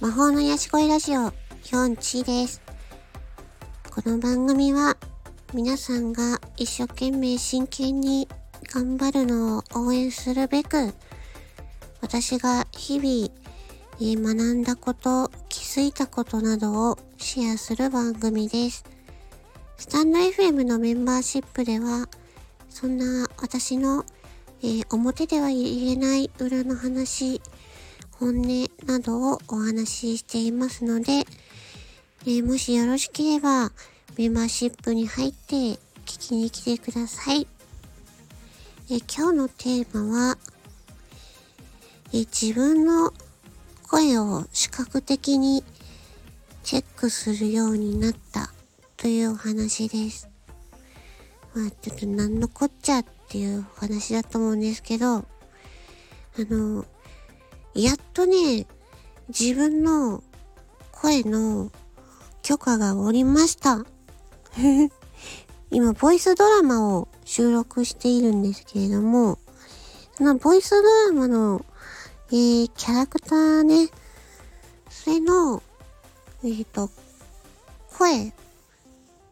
魔法の癒し声ラジオ4チです。この番組は皆さんが一生懸命真剣に頑張るのを応援するべく私が日々、学んだこと、気づいたことなどをシェアする番組です。スタンド FM のメンバーシップではそんな私の、えー、表では言えない裏の話、本音などをお話ししていますので、え、もしよろしければメンバーシップに入って聞きに来てください。え、今日のテーマは、え自分の声を視覚的にチェックするようになったというお話です。まあちょっと何のこっちゃっていうお話だと思うんですけど、あの、やっとね、自分の声の許可が下りました。今、ボイスドラマを収録しているんですけれども、そのボイスドラマの、えー、キャラクターね、それの、えっ、ー、と、声っ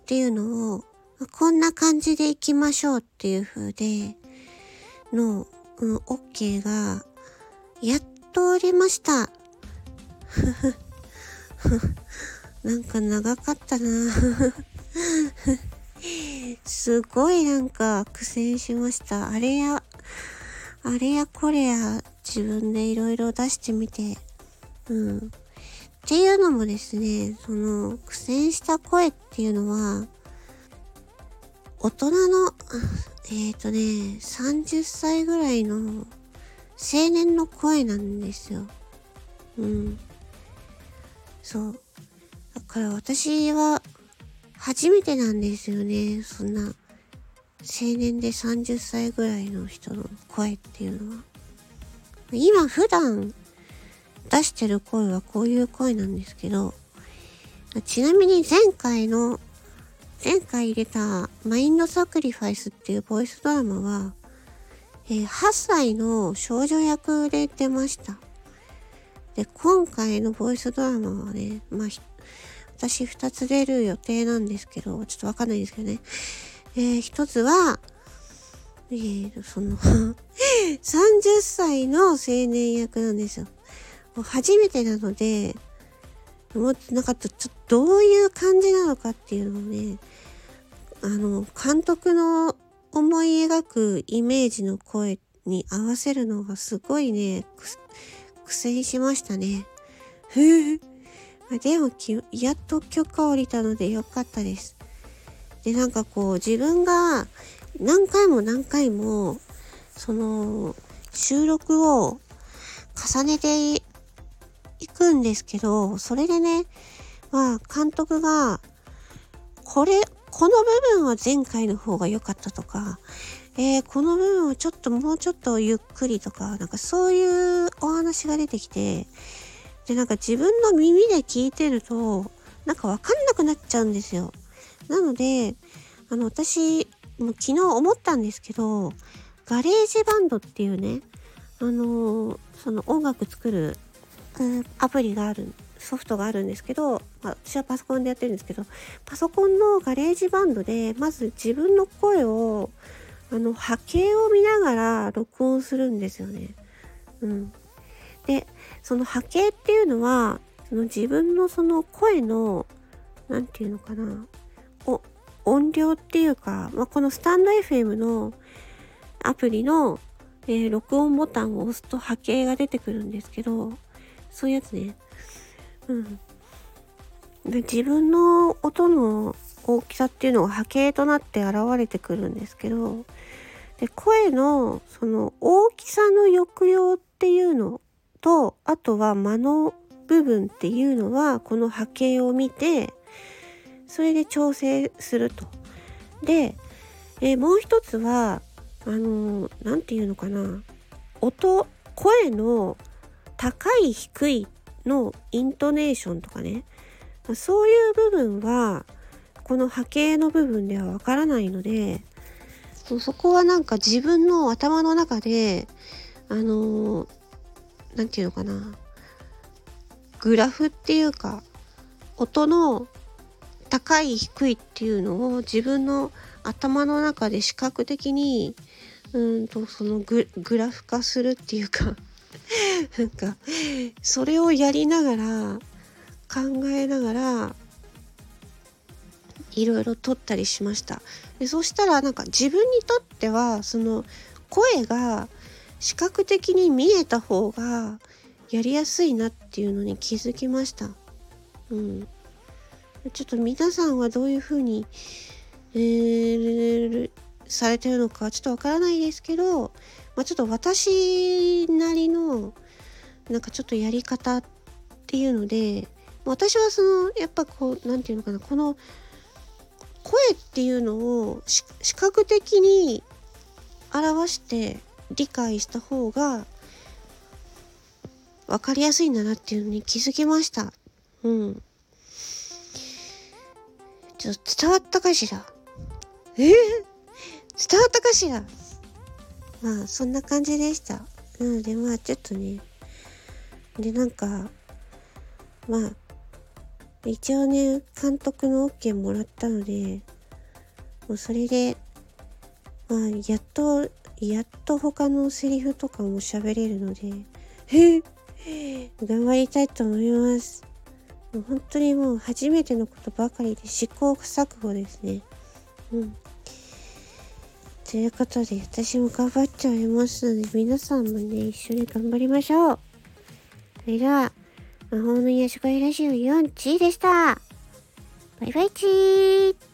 ていうのを、こんな感じで行きましょうっていう風で、の、うん、OK が、やっ通りました。なんか長かったな すごいなんか苦戦しました。あれや、あれやこれや自分でいろいろ出してみて。うん。っていうのもですね、その苦戦した声っていうのは、大人の、えっ、ー、とね、30歳ぐらいの青年の声なんですよ。うん。そう。だから私は初めてなんですよね。そんな青年で30歳ぐらいの人の声っていうのは。今普段出してる声はこういう声なんですけど、ちなみに前回の、前回入れたマインドサクリファイスっていうボイスドラマは、えー、8歳の少女役で出ました。で、今回のボイスドラマはね、まあ、私2つ出る予定なんですけど、ちょっとわかんないんですけどね。えー、1つは、えー、その 30歳の青年役なんですよ。初めてなので、もうなんかちょっとどういう感じなのかっていうのをね、あの、監督の思い描くイメージの声に合わせるのがすごいね、苦戦しましたね。でもやっと許可降りたのでよかったです。で、なんかこう自分が何回も何回もその収録を重ねていくんですけど、それでね、まあ監督がこれこの部分は前回の方が良かったとか、えー、この部分をちょっともうちょっとゆっくりとか、なんかそういうお話が出てきて、で、なんか自分の耳で聞いてると、なんかわかんなくなっちゃうんですよ。なので、あの、私、もう昨日思ったんですけど、 GarageBand っていうね、あのー、その音楽作る、うん、アプリがあるソフトがあるんですけど、まあ、私はパソコンでやってるんですけどパソコンの GarageBand でまず自分の声をあの波形を見ながら録音するんですよね。うん、でその波形っていうのはその自分のその声の何て言うのかなお音量っていうか、まあ、このスタンド FM のアプリの、えー、録音ボタンを押すと波形が出てくるんですけどそういうやつねうん。で自分の音の大きさっていうのが波形となって現れてくるんですけどで声のその大きさの抑揚っていうのとあとは間の部分っていうのはこの波形を見てそれで調整すると。で、え、もう一つはあの何、て言うのかな音声の高い低いのイントネーションとかね。そういう部分はこの波形の部分ではわからないのでそこはなんか自分の頭の中であの何て言うのかな。グラフっていうか音の高い低いっていうのを自分の頭の中で視覚的にうんとそのグラフ化するっていうか。なんかそれをやりながら考えながらいろいろ撮ったりしました。でそしたらなんか自分にとってはその声が視覚的に見えた方がやりやすいなっていうのに気づきました。うん。ちょっと皆さんはどういうふうに、えー、されてるのかちょっとわからないですけど、まあ、ちょっと私なりのなんかちょっとやり方っていうので私はそのやっぱこう何て言うのかなこの声っていうのを視覚的に表して理解した方が分かりやすいんだなっていうのに気づきました。うん。ちょっと伝わったかしら？え？ー、伝わったかしらまあ、そんな感じでした。なので、まあ、ちょっとね。で、なんか、まあ、一応ね、監督の OK もらったので、もうそれで、まあ、やっと、やっと他のセリフとかも喋れるので、頑張りたいと思います。もう本当にもう初めてのことばかりで試行錯誤ですね。うん。ということで、私も頑張っちゃいますので、皆さんもね、一緒に頑張りましょう。それでは、魔法の癒し声ラジオ4チーでした。バイバイチー